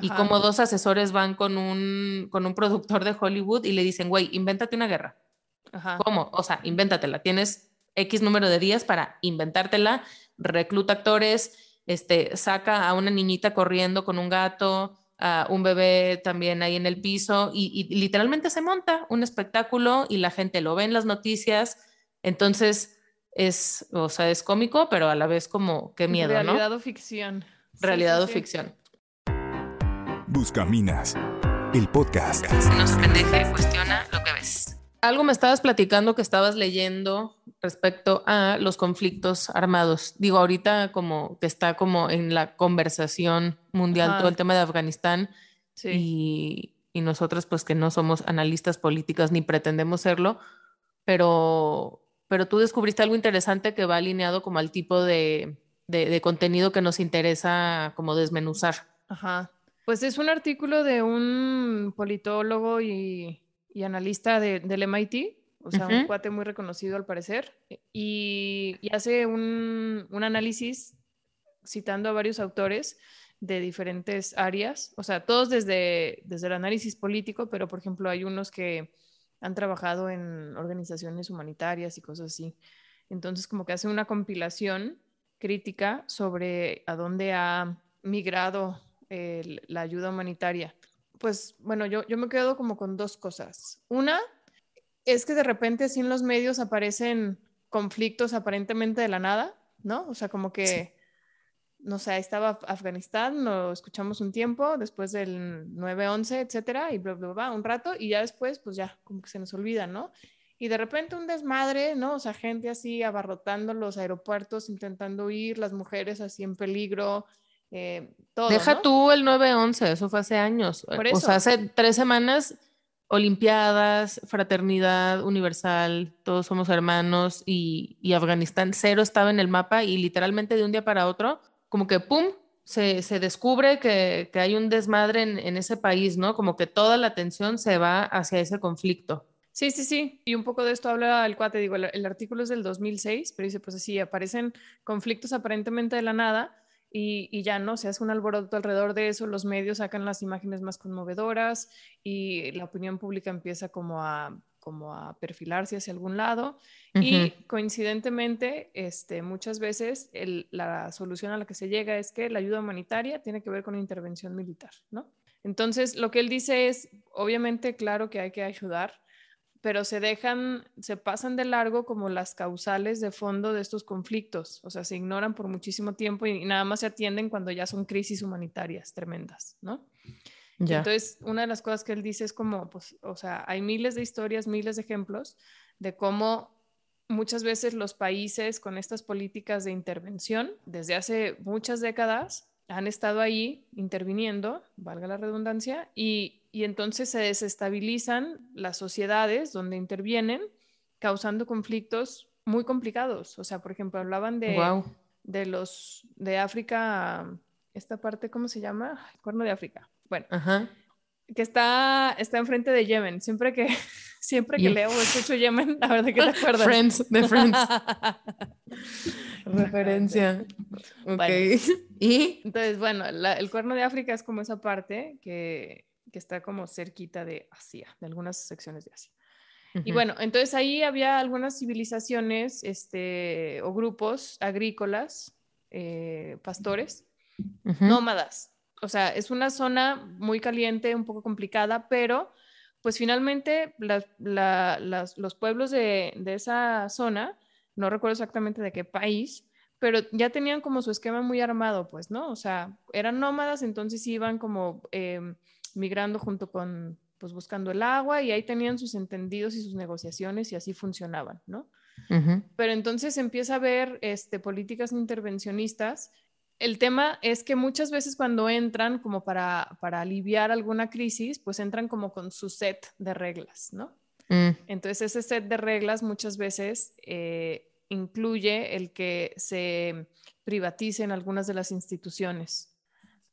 y como dos asesores van con un, con un productor de Hollywood y le dicen, güey, invéntate una guerra. ¿Cómo? O sea, invéntatela. Tienes X número de días para inventártela, recluta actores, este, saca a una niñita corriendo con un gato, a un bebé también ahí en el piso y, y, literalmente se monta un espectáculo y la gente lo ve en las noticias. Entonces es, o sea, es cómico, pero a la vez como qué miedo, Realidad ¿no? Realidad o ficción. Realidad o ficción. Buscaminas, el podcast. No se pendeje, cuestiona lo que ves. Algo me estabas platicando que estabas leyendo respecto a los conflictos armados. Digo, ahorita como que está como en la conversación mundial todo el tema de Afganistán y, y nosotros pues que no somos analistas políticas ni pretendemos serlo, pero, pero tú descubriste algo interesante que va alineado como al tipo de, de, de contenido que nos interesa como desmenuzar. Ajá. Pues es un artículo de un politólogo y y analista de, del MIT, o sea, un cuate muy reconocido al parecer, y, y hace un, un, análisis citando a varios autores de diferentes áreas, o sea, todos desde, desde el análisis político, pero por ejemplo hay unos que han trabajado en organizaciones humanitarias y cosas así. Entonces, como que hace una compilación crítica sobre a dónde ha migrado la ayuda humanitaria pues bueno, yo, yo me quedo como con dos cosas. Una es que de repente así en los medios aparecen conflictos aparentemente de la nada, ¿no? O sea, como que, no sé, estaba Afganistán, lo escuchamos un tiempo, después del 9-11, etcétera, y bla, bla, bla, un rato, y ya después, pues ya, como que se nos olvida, ¿no? Y de repente un desmadre, ¿no? O sea, gente así abarrotando los aeropuertos, intentando huir, las mujeres así en peligro, eh, todo, Deja ¿no? tú el 9-11, eso fue hace años. Por O sea, hace tres semanas, Olimpiadas, Fraternidad Universal, todos somos hermanos y, y Afganistán cero estaba en el mapa y literalmente de un día para otro, como que ¡pum! Se, se descubre que, que, hay un desmadre en, en ese país, ¿no? Como que toda la atención se va hacia ese conflicto. Sí, sí, sí. Y un poco de esto habla el cuate. Digo, el, el artículo es del 2006, pero dice, pues así, aparecen conflictos aparentemente de la nada y, y, ya no se hace un alboroto alrededor de eso, los medios sacan las imágenes más conmovedoras y la opinión pública empieza como a, como a perfilarse hacia algún lado uh -huh. y coincidentemente este, muchas veces el, la solución a la que se llega es que la ayuda humanitaria tiene que ver con intervención militar, ¿no? Entonces, lo que él dice es, obviamente, claro que hay que ayudar, pero se dejan, se pasan de largo como las causales de fondo de estos conflictos, o sea, se ignoran por muchísimo tiempo y nada más se atienden cuando ya son crisis humanitarias tremendas, ¿no? Ya. Entonces, una de las cosas que él dice es como, pues, o sea, hay miles de historias, miles de ejemplos de cómo muchas veces los países con estas políticas de intervención, desde hace muchas décadas, han estado ahí interviniendo, valga la redundancia, y, y entonces se desestabilizan las sociedades donde intervienen, causando conflictos muy complicados. O sea, por ejemplo, hablaban de, wow. de los de África, esta parte, ¿cómo se llama? El cuerno de África. Bueno, Ajá. que está, está enfrente de Yemen. Siempre que, siempre que yeah. leo o escucho Yemen, la verdad que te acuerdas. Friends, de Friends. Referencia. Ok. Bueno. ¿Y? Entonces, bueno, la, el cuerno de África es como esa parte que, que, está como cerquita de Asia, de algunas secciones de Asia. Uh -huh. Y bueno, entonces ahí había algunas civilizaciones este, o grupos agrícolas, eh, pastores, uh -huh. nómadas. O sea, es una zona muy caliente, un poco complicada, pero pues finalmente la, la, las, los pueblos de, de esa zona no recuerdo exactamente de qué país, pero ya tenían como su esquema muy armado, pues, ¿no? O sea, eran nómadas, entonces iban como eh, migrando junto con, pues, buscando el agua y ahí tenían sus entendidos y sus negociaciones y así funcionaban, ¿no? Uh -huh. Pero entonces empieza a haber este, políticas intervencionistas. El tema es que muchas veces cuando entran como para, para aliviar alguna crisis, pues entran como con su set de reglas, ¿no? Mm. Entonces, ese set de reglas muchas veces eh, incluye el que se privaticen algunas de las instituciones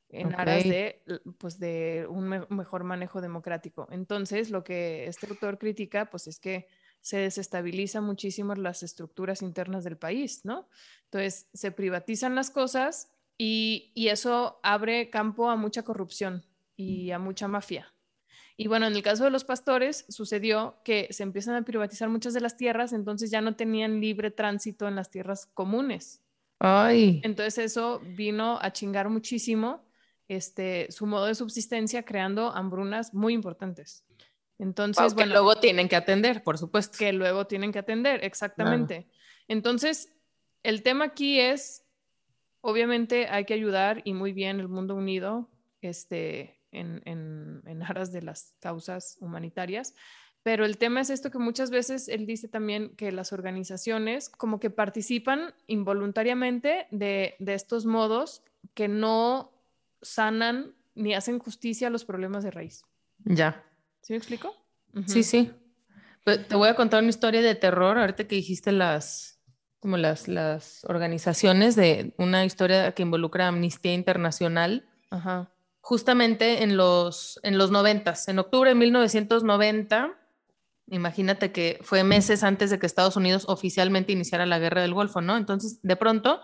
en Okay. aras de, pues, de un me- mejor manejo democrático. Entonces, lo que este autor critica, pues, es que se desestabilizan muchísimo las estructuras internas del país, ¿no? Entonces, se privatizan las cosas y, y eso abre campo a mucha corrupción y a mucha mafia. Y bueno, en el caso de los pastores sucedió que se empiezan a privatizar muchas de las tierras, entonces ya no tenían libre tránsito en las tierras comunes. Ay. Entonces eso vino a chingar muchísimo este, su modo de subsistencia, creando hambrunas muy importantes. Entonces, bueno, que luego tienen que atender, por supuesto. Que luego tienen que atender, exactamente. Entonces, el tema aquí es, obviamente hay que ayudar y muy bien el mundo unido, este, en, en, aras de las causas humanitarias. Pero el tema es esto que muchas veces él dice también que las organizaciones como que participan involuntariamente de, de estos modos que no sanan ni hacen justicia a los problemas de raíz. Ya. ¿Sí me explico? Sí, sí. Pues, te voy a contar una historia de terror, ahorita que dijiste las, como las, las organizaciones de una historia que involucra a Amnistía Internacional. Ajá justamente en los, en los 90, en octubre de 1990, imagínate que fue meses antes de que Estados Unidos oficialmente iniciara la guerra del Golfo, ¿no? Entonces, de pronto,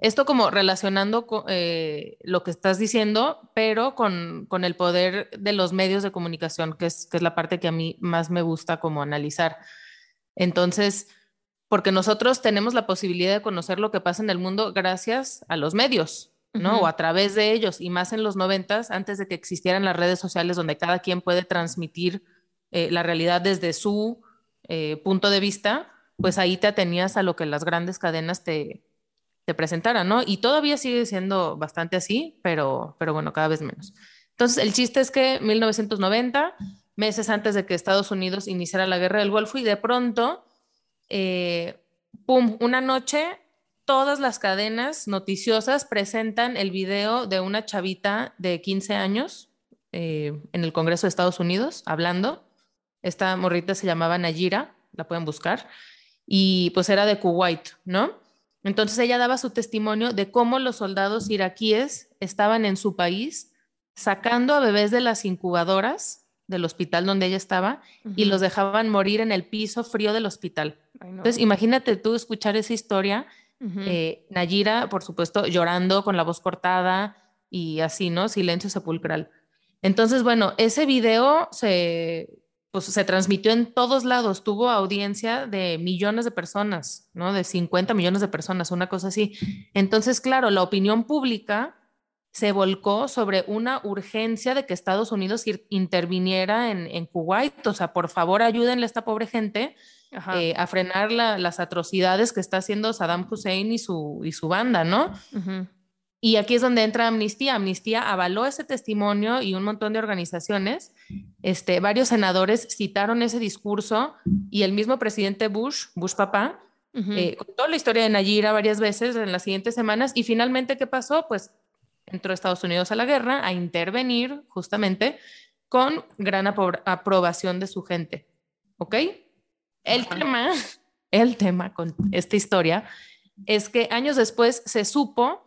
esto como relacionando con, eh, lo que estás diciendo, pero con, con, el poder de los medios de comunicación, que es, que es la parte que a mí más me gusta como analizar. Entonces, porque nosotros tenemos la posibilidad de conocer lo que pasa en el mundo gracias a los medios, ¿no? O a través de ellos, y más en los noventas, antes de que existieran las redes sociales donde cada quien puede transmitir eh, la realidad desde su eh, punto de vista, pues ahí te atenías a lo que las grandes cadenas te, te presentaran, ¿no? Y todavía sigue siendo bastante así, pero, pero bueno, cada vez menos. Entonces, el chiste es que 1990, meses antes de que Estados Unidos iniciara la guerra del Golfo, y de pronto, eh, ¡pum!, una noche todas las cadenas noticiosas presentan el video de una chavita de 15 años eh, en el Congreso de Estados Unidos hablando. Esta morrita se llamaba Nayira, la pueden buscar, y pues era de Kuwait, ¿no? Entonces ella daba su testimonio de cómo los soldados iraquíes estaban en su país sacando a bebés de las incubadoras del hospital donde ella estaba y los dejaban morir en el piso frío del hospital. Entonces imagínate tú escuchar esa historia eh, Nayira, por supuesto, llorando con la voz cortada y así, ¿no? Silencio sepulcral. Entonces, bueno, ese video se, pues, se transmitió en todos lados, tuvo audiencia de millones de personas, ¿no? De 50 millones de personas, una cosa así. Entonces, claro, la opinión pública se volcó sobre una urgencia de que Estados Unidos interviniera en, en Kuwait, o sea, por favor ayúdenle a esta pobre gente eh, a frenar las atrocidades que está haciendo Saddam Hussein y su, y su banda, ¿no? Y aquí es donde entra Amnistía. Amnistía avaló ese testimonio y un montón de organizaciones. Este, varios senadores citaron ese discurso y el mismo presidente Bush, Bush papá, eh, contó la historia de Nayira varias veces en las siguientes semanas y finalmente, ¿qué pasó? Pues entró Estados Unidos a la guerra a intervenir justamente con gran aprobación de su gente. ¿Ok? El tema, el tema con esta historia es que años después se supo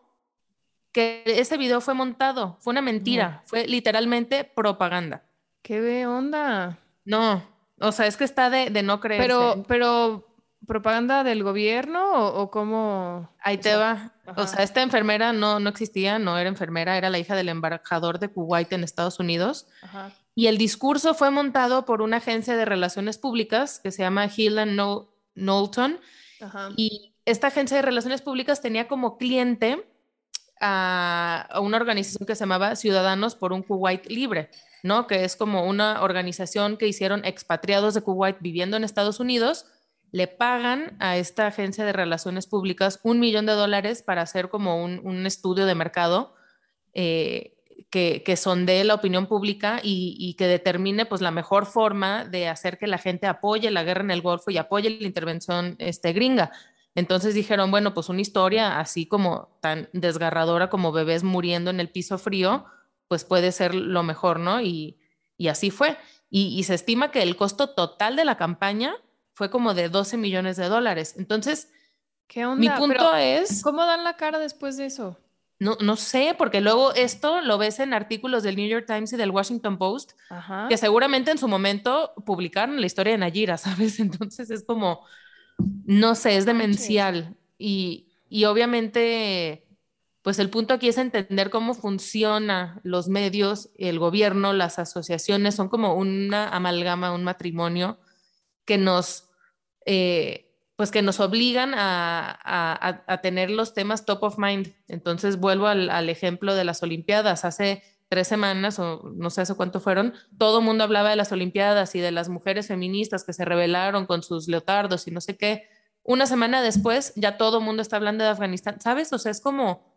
que ese video fue montado, fue una mentira, fue literalmente propaganda. ¿Qué onda? No, o sea, es que está de, no creer. Pero, pero, ¿propaganda del gobierno o, cómo? Ahí te va. O sea, esta enfermera no, no existía, no era enfermera, era la hija del embajador de Kuwait en Estados Unidos. Ajá. Y el discurso fue montado por una agencia de relaciones públicas que se llama Hill Knowlton. Y esta agencia de relaciones públicas tenía como cliente a, una organización que se llamaba Ciudadanos por un Kuwait Libre, ¿no? Que es como una organización que hicieron expatriados de Kuwait viviendo en Estados Unidos. Le pagan a esta agencia de relaciones públicas un millón de dólares para hacer como un, estudio de mercado eh, que, que sondee la opinión pública y, que determine pues la mejor forma de hacer que la gente apoye la guerra en el Golfo y apoye la intervención este, gringa. Entonces dijeron, bueno, pues una historia así como tan desgarradora como bebés muriendo en el piso frío, pues puede ser lo mejor, ¿no? Y, así fue. Y, se estima que el costo total de la campaña fue como de 12 millones de dólares. Entonces, ¿Qué onda? mi punto es... ¿Cómo dan la cara después de eso? No, no sé, porque luego esto lo ves en artículos del New York Times y del Washington Post, que seguramente en su momento publicaron la historia de Nayira, ¿sabes? Entonces es como, no sé, es demencial. Y, y obviamente, pues el punto aquí es entender cómo funcionan los medios, el gobierno, las asociaciones, son como una amalgama, un matrimonio que nos, eh, pues que nos obligan a, tener los temas top of mind. Entonces vuelvo al, al ejemplo de las Olimpiadas. Hace tres semanas o no sé hace cuánto fueron, todo el mundo hablaba de las Olimpiadas y de las mujeres feministas que se rebelaron con sus leotardos y no sé qué. Una semana después ya todo el mundo está hablando de Afganistán, ¿sabes? O sea, es como,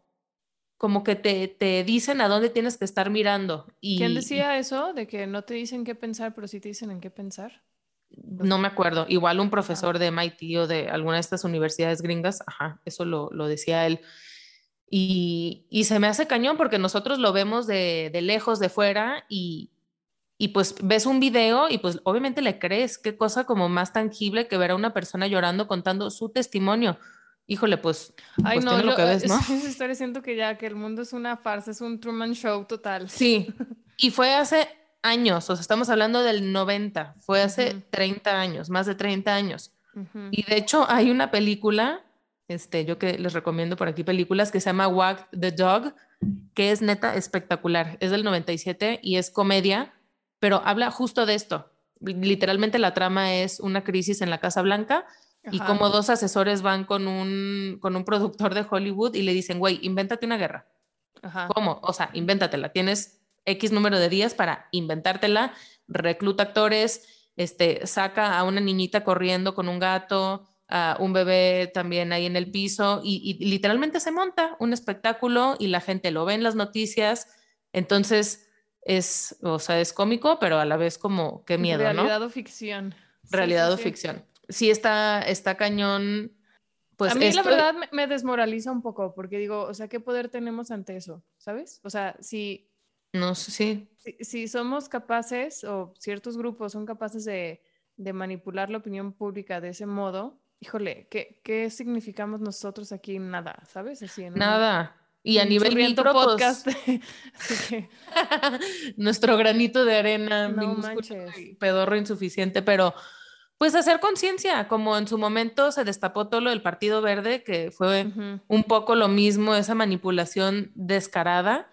como que te, te dicen a dónde tienes que estar mirando. Y, ¿Quién decía eso? De que no te dicen qué pensar, pero sí te dicen en qué pensar. No me acuerdo. Igual un profesor de MIT o de alguna de estas universidades gringas, ajá, eso lo, lo decía él. Y, y, se me hace cañón porque nosotros lo vemos de, de lejos, de fuera, y, y, pues ves un video y pues obviamente le crees. Qué cosa como más tangible que ver a una persona llorando contando su testimonio. Híjole, pues, Ay, pues no, lo que ves, ¿no? Esa historia siento que ya que el mundo es una farsa, es un Truman Show total. Sí, y fue hace años, o sea, estamos hablando del 90, fue hace 30 años, más de 30 años. Y de hecho hay una película este, yo que les recomiendo por aquí películas que se llama Wag the Dog, que es neta espectacular. Es del 97 y es comedia, pero habla justo de esto. Literalmente la trama es una crisis en la Casa Blanca y como dos asesores van con un, con un productor de Hollywood y le dicen, güey, invéntate una guerra. ¿Cómo? O sea, invéntatela. Tienes X número de días para inventártela, recluta actores, este, saca a una niñita corriendo con un gato, un bebé también ahí en el piso y, literalmente se monta un espectáculo y la gente lo ve en las noticias. Entonces es, o sea, es cómico, pero a la vez como qué miedo, Realidad ¿no? o ficción. Realidad o ficción. Sí está, está cañón. Pues a mí la verdad me, desmoraliza un poco porque digo, o sea, ¿qué poder tenemos ante eso? ¿Sabes? O sea, si... No sé, sí. Si, si somos capaces o ciertos grupos son capaces de, de manipular la opinión pública de ese modo, híjole, ¿qué, ¿qué, significamos nosotros aquí? Nada, ¿sabes? Así Nada. Y a nivel podcast. nuestro granito de arena, no manches. pedorro insuficiente, pero pues hacer conciencia, como en su momento se destapó todo lo del Partido Verde, que fue un poco lo mismo, esa manipulación descarada,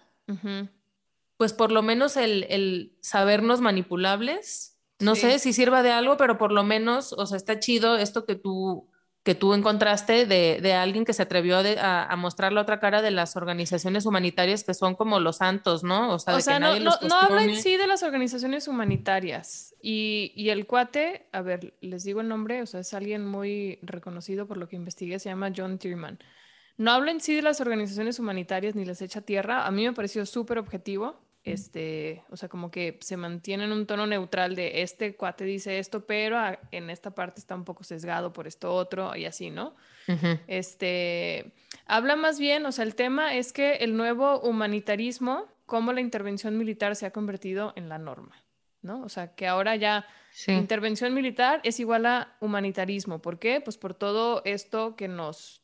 pues por lo menos el, el sabernos manipulables no sé si sirva de algo, pero por lo menos, o sea, está chido esto que tú, que tú encontraste de, de alguien que se atrevió a, a, mostrar la otra cara de las organizaciones humanitarias que son como los santos, ¿no? O sea, o sea no, no, no, habla en sí de las organizaciones humanitarias. Y, y, el cuate, a ver, les digo el nombre, o sea, es alguien muy reconocido por lo que investigué, se llama John Tierman. No habla en sí de las organizaciones humanitarias ni les echa tierra. A mí me pareció súper objetivo este, o sea, como que se mantiene en un tono neutral de este cuate dice esto, pero en esta parte está un poco sesgado por esto otro y así, ¿no? Este, habla más bien, o sea, el tema es que el nuevo humanitarismo, cómo la intervención militar se ha convertido en la norma, ¿no? O sea, que ahora ya intervención militar es igual a humanitarismo. ¿Por qué? Pues por todo esto que nos,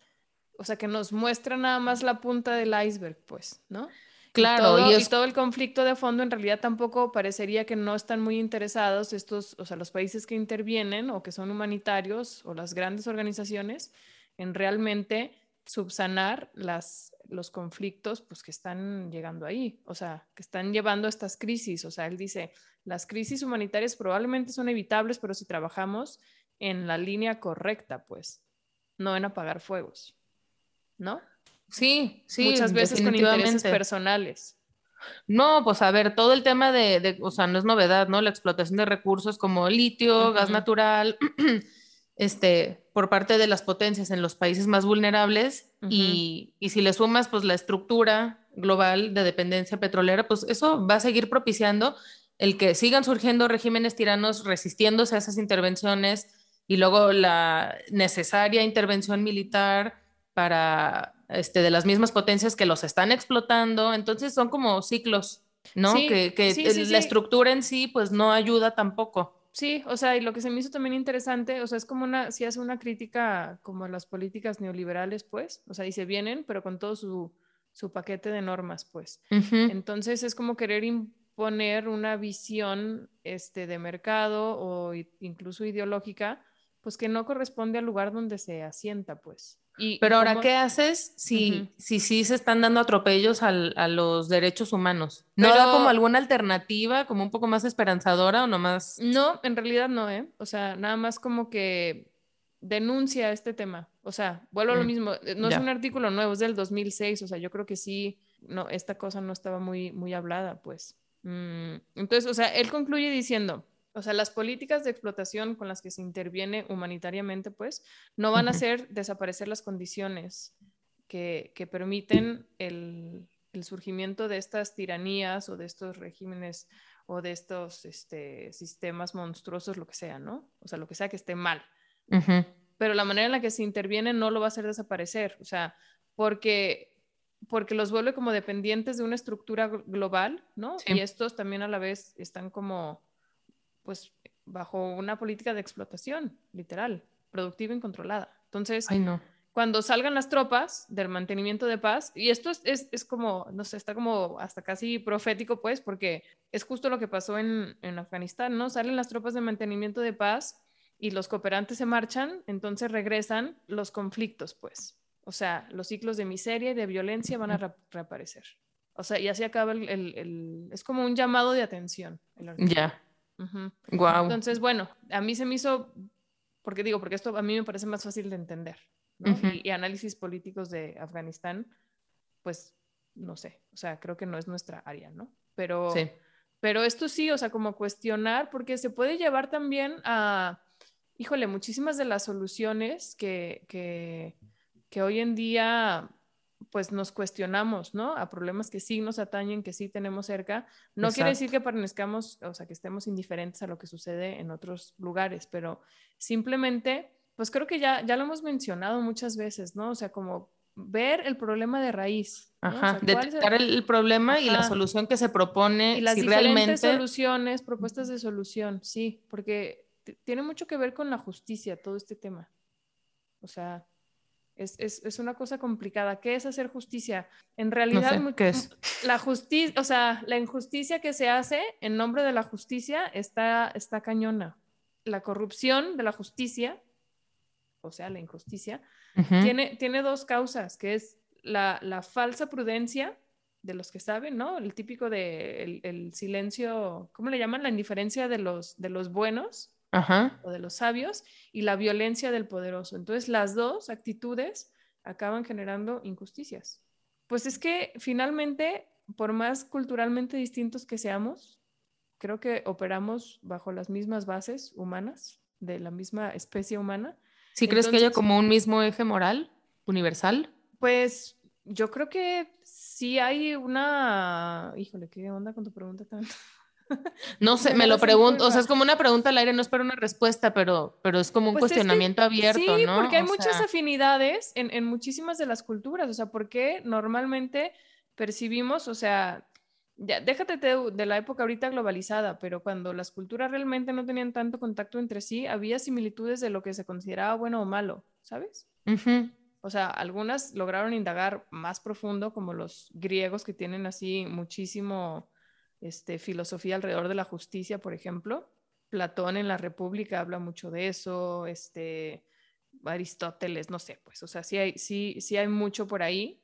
o sea, que nos muestra nada más la punta del iceberg, pues, ¿no? Claro, y todo, el conflicto de fondo en realidad tampoco parecería que no están muy interesados estos, o sea, los países que intervienen o que son humanitarios o las grandes organizaciones en realmente subsanar las, los conflictos pues, que están llegando ahí, o sea, que están llevando a estas crisis. O sea, él dice, las crisis humanitarias probablemente son evitables, pero si trabajamos en la línea correcta, pues, no en apagar fuegos, ¿no? Sí, sí. Muchas veces con intereses personales. No, pues a ver, todo el tema de, o sea, no es novedad, ¿no? La explotación de recursos como litio, gas natural, este, por parte de las potencias en los países más vulnerables y, y, si le sumas, pues la estructura global de dependencia petrolera, pues eso va a seguir propiciando el que sigan surgiendo regímenes tiranos resistiéndose a esas intervenciones y luego la necesaria intervención militar para este, de las mismas potencias que los están explotando. Entonces son como ciclos, ¿no? que, la estructura en sí pues no ayuda tampoco. Sí, o sea, y lo que se me hizo también interesante, o sea, es como una, si hace una crítica como a las políticas neoliberales, pues, o sea, dice, vienen, pero con todo su, su paquete de normas, pues. Entonces es como querer imponer una visión este, de mercado o incluso ideológica, pues que no corresponde al lugar donde se asienta, pues. Pero ahora, ¿qué haces si, si sí se están dando atropellos a los derechos humanos? ¿No da como alguna alternativa, como un poco más esperanzadora o nomás? No, en realidad no, ¿eh? O sea, nada más como que denuncia este tema. O sea, vuelvo a lo mm, mismo, eh, no es un artículo nuevo, es del 2006, o sea, yo creo que sí, no, esta cosa no estaba muy, muy hablada, pues. Mm, entonces, o sea, él concluye diciendo, o sea, las políticas de explotación con las que se interviene humanitariamente, pues, no van a hacer desaparecer las condiciones que, permiten el, surgimiento de estas tiranías o de estos regímenes o de estos este, sistemas monstruosos, lo que sea, ¿no? O sea, lo que sea que esté mal. Pero la manera en la que se interviene no lo va a hacer desaparecer, o sea, porque porque los vuelve como dependientes de una estructura global, ¿no? Y estos también a la vez están como pues bajo una política de explotación, literal, productiva y controlada. Entonces, cuando salgan las tropas del mantenimiento de paz, y esto es, es, como, no sé, está como hasta casi profético, pues, porque es justo lo que pasó en, en Afganistán, ¿no? Salen las tropas de mantenimiento de paz y los cooperantes se marchan, entonces regresan los conflictos, pues. O sea, los ciclos de miseria y de violencia van a reaparecer. O sea, y así acaba el, el, es como un llamado de atención. Ya. Entonces, bueno, a mí se me hizo, porque digo, porque esto a mí me parece más fácil de entender, ¿no? y, análisis políticos de Afganistán, pues, no sé, o sea, creo que no es nuestra área, ¿no? Pero, pero esto sí, o sea, como cuestionar, porque se puede llevar también a, híjole, muchísimas de las soluciones que, que, que hoy en día pues nos cuestionamos, ¿no? A problemas que sí nos atañen, que sí tenemos cerca. No quiere decir que permanezcamos, o sea, que estemos indiferentes a lo que sucede en otros lugares, pero simplemente, pues creo que ya, ya lo hemos mencionado muchas veces, ¿no? O sea, como ver el problema de raíz. Ajá, detectar el... problema y la solución que se propone. Y las diferentes soluciones, propuestas de solución, sí, porque tiene mucho que ver con la justicia, todo este tema. O sea, es, es, es, una cosa complicada. ¿Qué es hacer justicia? En realidad, ¿qué es? la justicia, o sea, la injusticia que se hace en nombre de la justicia está, está cañona. La corrupción de la justicia, o sea, la injusticia, tiene, tiene dos causas, que es la, la, falsa prudencia de los que saben, ¿no? El típico de el, el, silencio, ¿cómo le llaman? La indiferencia de los, de los buenos o de los sabios y la violencia del poderoso. Entonces, las dos actitudes acaban generando injusticias. Pues es que finalmente, por más culturalmente distintos que seamos, creo que operamos bajo las mismas bases humanas, de la misma especie humana. ¿Sí crees que haya como un mismo eje moral universal? Pues yo creo que sí hay una... Híjole, ¿qué onda con tu pregunta tan... No sé, me lo pregunto, o sea, es como una pregunta al aire, no espero una respuesta, pero, pero es como un pues cuestionamiento abierto, sí, porque hay muchas afinidades en, en, muchísimas de las culturas, o sea, ¿por qué normalmente percibimos, o sea, ya, déjate de, la época ahorita globalizada, pero cuando las culturas realmente no tenían tanto contacto entre sí, había similitudes de lo que se consideraba bueno o malo, ¿sabes? O sea, algunas lograron indagar más profundo, como los griegos que tienen así muchísimo este, filosofía alrededor de la justicia, por ejemplo. Platón en la República habla mucho de eso, este, Aristóteles, no sé, pues, o sea, sí hay, sí, sí hay mucho por ahí.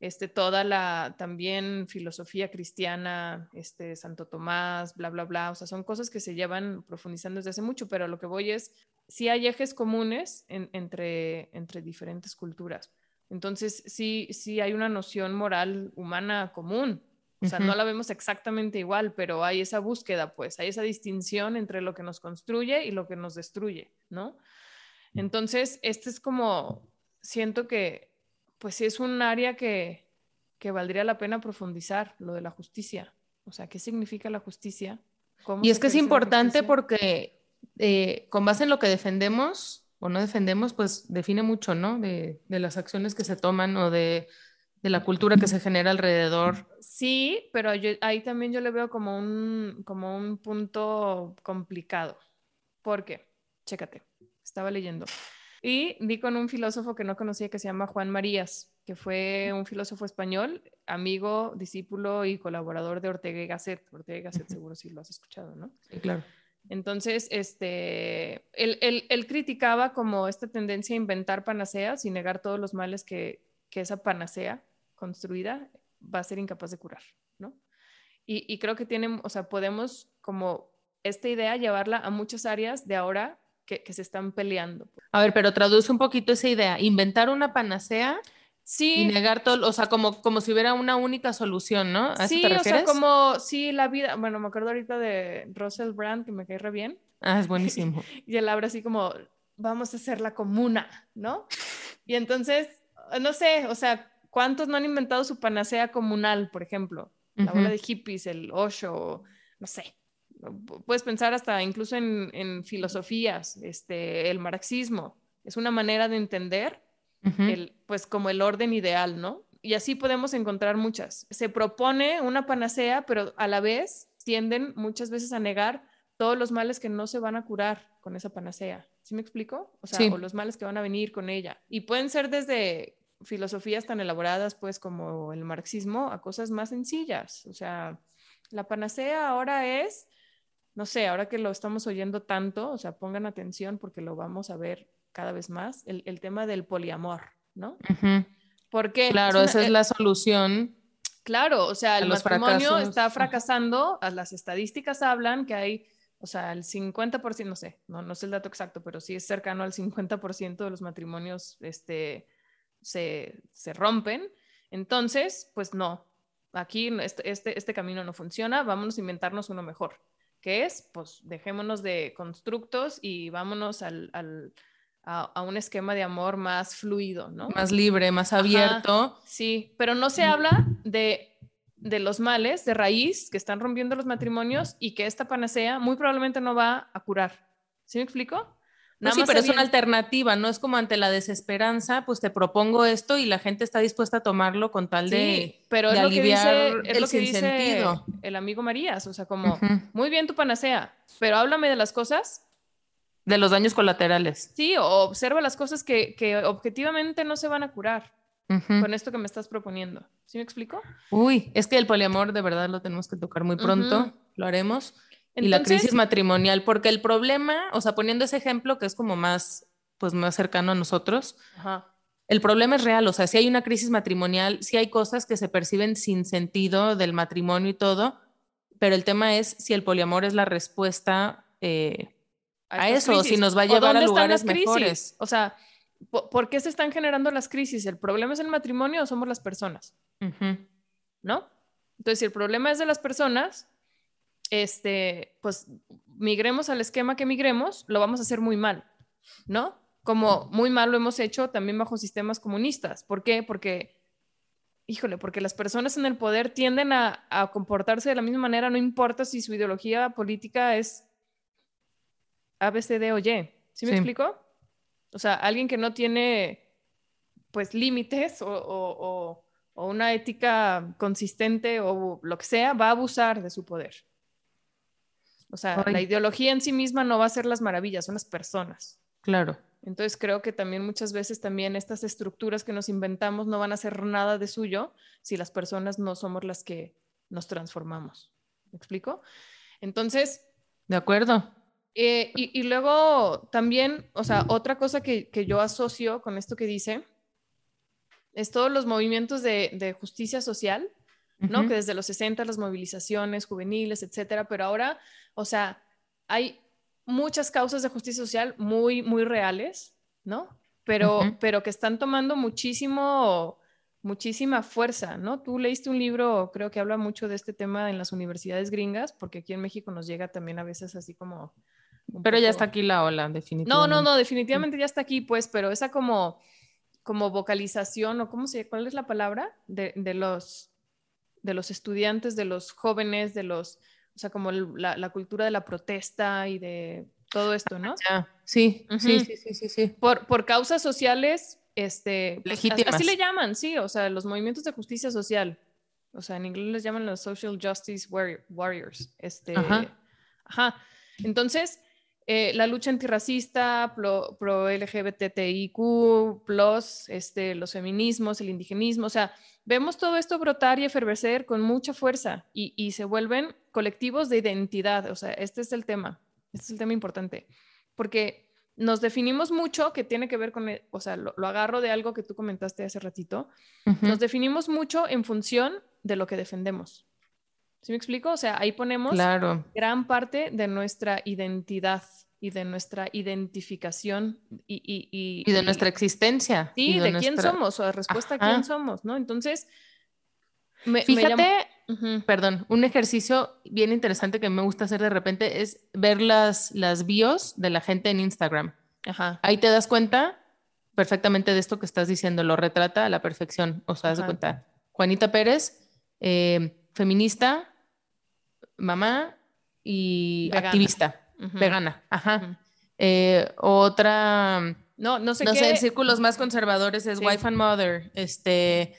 Este, toda la también filosofía cristiana, este, Santo Tomás, bla, bla, bla, o sea, son cosas que se llevan profundizando desde hace mucho, pero lo que voy es, sí hay ejes comunes entre, entre diferentes culturas. Entonces, sí, sí hay una noción moral humana común, o sea, no la vemos exactamente igual, pero hay esa búsqueda, pues, hay esa distinción entre lo que nos construye y lo que nos destruye, ¿no? Mm. Entonces, este es como, siento que, pues sí es un área que, que valdría la pena profundizar, lo de la justicia. O sea, ¿qué significa la justicia? y es que es importante porque eh, con base en lo que defendemos o no defendemos, pues define mucho, ¿no? De, de las acciones que se toman o de de la cultura que se genera alrededor. Sí, pero ahí también yo le veo como un, como un punto complicado. ¿Por qué? Chécate, estaba leyendo. Y di con un filósofo que no conocía que se llama Juan Marías, que fue un filósofo español, amigo, discípulo y colaborador de Ortega y Gasset. Ortega y Gasset seguro sí lo has escuchado, ¿no? Sí, claro. Entonces, este, él, criticaba como esta tendencia a inventar panaceas y negar todos los males que, esa panacea construida va a ser incapaz de curar, ¿no? Y, creo que tienen, o sea, podemos como esta idea llevarla a muchas áreas de ahora que, que, se están peleando. A ver, pero traduce un poquito esa idea. Inventar una panacea Sí. Y negar todo, o sea, como, como si hubiera una única solución, ¿no? ¿A sí, o sea, como, sí, la vida, bueno, me acuerdo ahorita de Russell Brand, que me cae re bien. Ah, es buenísimo. y él habla así como, vamos a hacer la comuna, ¿no? Y entonces, no sé, o sea, ¿cuántos no han inventado su panacea comunal, por ejemplo? La bola de hippies, el Osho, no sé. Puedes pensar hasta incluso en, en filosofías, este, el marxismo. Es una manera de entender el, pues como el orden ideal, ¿no? Y así podemos encontrar muchas. Se propone una panacea, pero a la vez tienden muchas veces a negar todos los males que no se van a curar con esa panacea. ¿Sí me explico? O sea, o los males que van a venir con ella. Y pueden ser desde filosofías tan elaboradas, pues, como el marxismo, a cosas más sencillas. O sea, la panacea ahora es, no sé, ahora que lo estamos oyendo tanto, o sea, pongan atención porque lo vamos a ver cada vez más, el, tema del poliamor, ¿no? Porque... Claro, esa es eh, la solución. Claro, o sea, el matrimonio está fracasando, las estadísticas hablan que hay, o sea, el 50%, no sé, no, no sé el dato exacto, pero sí es cercano al 50% de los matrimonios este, se, se rompen. Entonces, pues no, aquí este, este, este, camino no funciona, vámonos a inventarnos uno mejor, que es, pues dejémonos de constructos y vámonos al, a, un esquema de amor más fluido, ¿no? Más libre, más abierto. sí, pero no se habla de, de los males de raíz que están rompiendo los matrimonios y que esta panacea muy probablemente no va a curar. ¿Sí me explico? No, sí, pero es una alternativa, no es como ante la desesperanza, pues te propongo esto y la gente está dispuesta a tomarlo con tal de, pero es lo que dice, el lo que dice el amigo Marías, o sea, como, muy bien tu panacea, pero háblame de las cosas de los daños colaterales. Sí, observa las cosas que, objetivamente no se van a curar con esto que me estás proponiendo. ¿Sí me explico? Uy, es que el poliamor de verdad lo tenemos que tocar muy pronto, lo haremos. Y la crisis matrimonial, porque el problema, o sea, poniendo ese ejemplo que es como más, pues más cercano a nosotros, el problema es real, o sea, si hay una crisis matrimonial, si hay cosas que se perciben sin sentido del matrimonio y todo, pero el tema es si el poliamor es la respuesta eh, a, eso, si nos va a llevar a lugares mejores. O sea, ¿por qué se están generando las crisis? ¿El problema es el matrimonio o somos las personas? ¿No? Entonces, si el problema es de las personas, este, pues migremos al esquema que migremos, lo vamos a hacer muy mal, ¿no? Como muy mal lo hemos hecho también bajo sistemas comunistas. ¿Por qué? Porque, híjole, porque las personas en el poder tienden a, a comportarse de la misma manera, no importa si su ideología política es a, B, C, D o Y. ¿Sí me explico? O sea, alguien que no tiene, pues, límites o, una ética consistente o lo que sea, va a abusar de su poder. O sea, la ideología en sí misma no va a ser las maravillas, son las personas. Claro. Entonces creo que también muchas veces también estas estructuras que nos inventamos no van a hacer nada de suyo si las personas no somos las que nos transformamos. ¿Me explico? Entonces... De acuerdo. Eh, y, luego también, o sea, otra cosa que, yo asocio con esto que dice es todos los movimientos de, justicia social, ¿no? Que desde los 60 las movilizaciones juveniles, etcétera, pero ahora, o sea, hay muchas causas de justicia social muy, muy reales, ¿no? Pero, pero que están tomando muchísimo, muchísima fuerza, ¿no? Tú leíste un libro, creo que habla mucho de este tema en las universidades gringas, porque aquí en México nos llega también a veces así como pero ya está aquí la ola, definitivamente. No, no, no, definitivamente ya está aquí, pues, pero esa como, como vocalización, o cómo se, ¿cuál es la palabra? De, de los, de los estudiantes, de los jóvenes, de los, o sea, como la, la, cultura de la protesta y de todo esto, ¿no? sí, sí, sí, sí, sí, sí. Por, por causas sociales, este, pues, Legítimas. así le llaman, sí, o sea, los movimientos de justicia social. O sea, en inglés les llaman los social justice warriors. Este, ajá. ajá. Entonces, eh, la lucha antirracista, pro, pro LGBTIQ, plus, este, los feminismos, el indigenismo, o sea, vemos todo esto brotar y efervecer con mucha fuerza y, se vuelven colectivos de identidad, o sea, este es el tema. Este es el tema importante. Porque nos definimos mucho, que tiene que ver con, e, o sea, lo, agarro de algo que tú comentaste hace ratito, nos definimos mucho en función de lo que defendemos. ¿Sí me explico? O sea, ahí ponemos gran parte de nuestra identidad y de nuestra identificación y, y, de nuestra existencia. Sí, de, quién somos o de respuesta a quién somos, ¿no? Entonces, fíjate, perdón, un ejercicio bien interesante que me gusta hacer de repente es ver las, las bios de la gente en Instagram. Ajá. Ahí te das cuenta perfectamente de esto que estás diciendo, lo retrata a la perfección. O sea, das cuenta. Juanita Pérez, eh, feminista, mamá y activista, vegana. Ajá. Eh, otra. No, no sé no sé, en círculos más conservadores es wife and mother. Este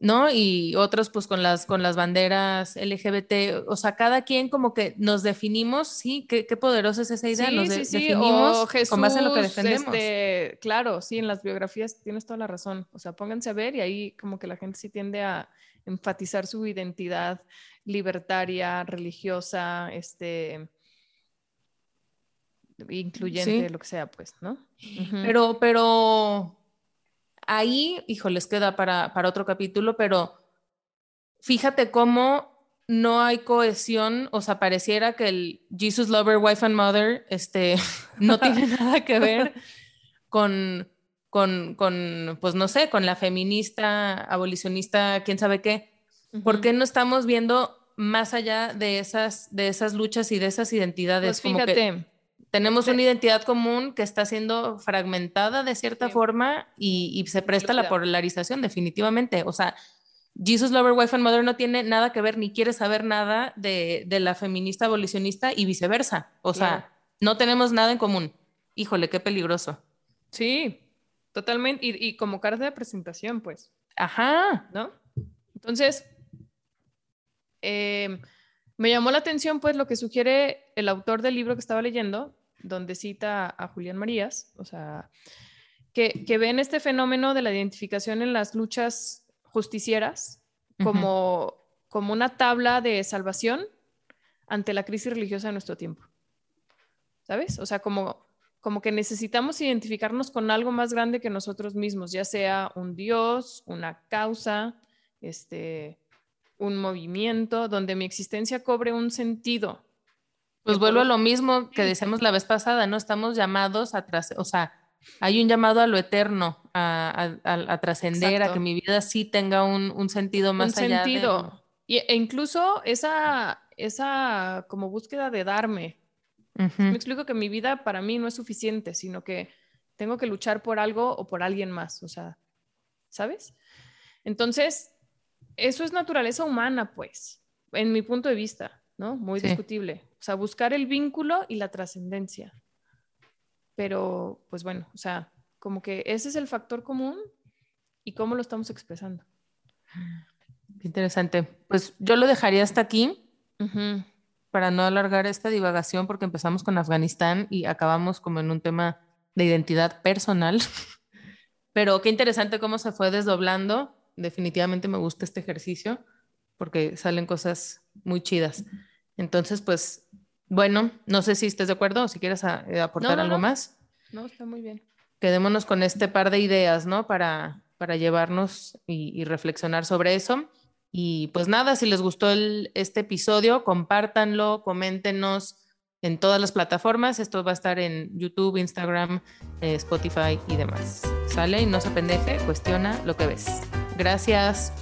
¿no? Y otros pues con las, con las banderas LGBT, o sea, cada quien como que nos definimos, sí, qué, qué poderosa es esa idea, sí, nos sí, sí. definimos con base en lo que defendemos. Este, claro, sí, en las biografías tienes toda la razón, o sea, pónganse a ver y ahí como que la gente sí tiende a enfatizar su identidad libertaria, religiosa, este incluyente, lo que sea, pues, ¿no? Pero, pero ahí, hijo, les queda para, para otro capítulo, pero fíjate cómo no hay cohesión, o sea, pareciera que el Jesus Lover, Wife and Mother, este, no tiene nada que ver con, con, con, pues no sé, con la feminista, abolicionista, quién sabe qué. ¿Por qué no estamos viendo más allá de esas, de esas luchas y de esas identidades? Pues fíjate, tenemos una identidad común que está siendo fragmentada de cierta forma y, se presta la polarización, definitivamente. O sea, Jesus Lover, Wife and Mother no tiene nada que ver ni quiere saber nada de, la feminista abolicionista y viceversa. O sea, no tenemos nada en común. Híjole, qué peligroso. Sí, totalmente. Y, como carta de presentación, pues. Ajá. ¿No? Entonces, eh, me llamó la atención, pues, lo que sugiere el autor del libro que estaba leyendo, donde cita a Julián Marías, o sea, que, que ven este fenómeno de la identificación en las luchas justicieras como, como una tabla de salvación ante la crisis religiosa de nuestro tiempo. ¿Sabes? O sea, como, como que necesitamos identificarnos con algo más grande que nosotros mismos, ya sea un Dios, una causa, este, un movimiento, donde mi existencia cobre un sentido, pues vuelvo a lo mismo que decíamos la vez pasada, ¿no? Estamos llamados a tras, o sea, hay un llamado a lo eterno, a, a, trascender, a que mi vida sí tenga un, sentido más un allá. Sentido. Y, e incluso esa, esa como búsqueda de darme. Me explico que mi vida para mí no es suficiente, sino que tengo que luchar por algo o por alguien más, o sea, ¿sabes? Entonces, eso es naturaleza humana, pues, en mi punto de vista, ¿no? Muy discutible. O sea, buscar el vínculo y la trascendencia. Pero, pues bueno, o sea, como que ese es el factor común y cómo lo estamos expresando. Interesante. Pues yo lo dejaría hasta aquí para no alargar esta divagación porque empezamos con Afganistán y acabamos como en un tema de identidad personal. Pero qué interesante cómo se fue desdoblando. Definitivamente me gusta este ejercicio porque salen cosas muy chidas. Entonces, pues, bueno, no sé si estés de acuerdo o si quieres eh, aportar algo más. No, está muy bien. Quedémonos con este par de ideas, ¿no? Para, para llevarnos y, reflexionar sobre eso. Y pues nada, si les gustó este episodio, compártanlo, coméntenos en todas las plataformas. Esto va a estar en YouTube, Instagram, eh, Spotify y demás. ¿Sale? Y no se pendeje, cuestiona lo que ves. Gracias.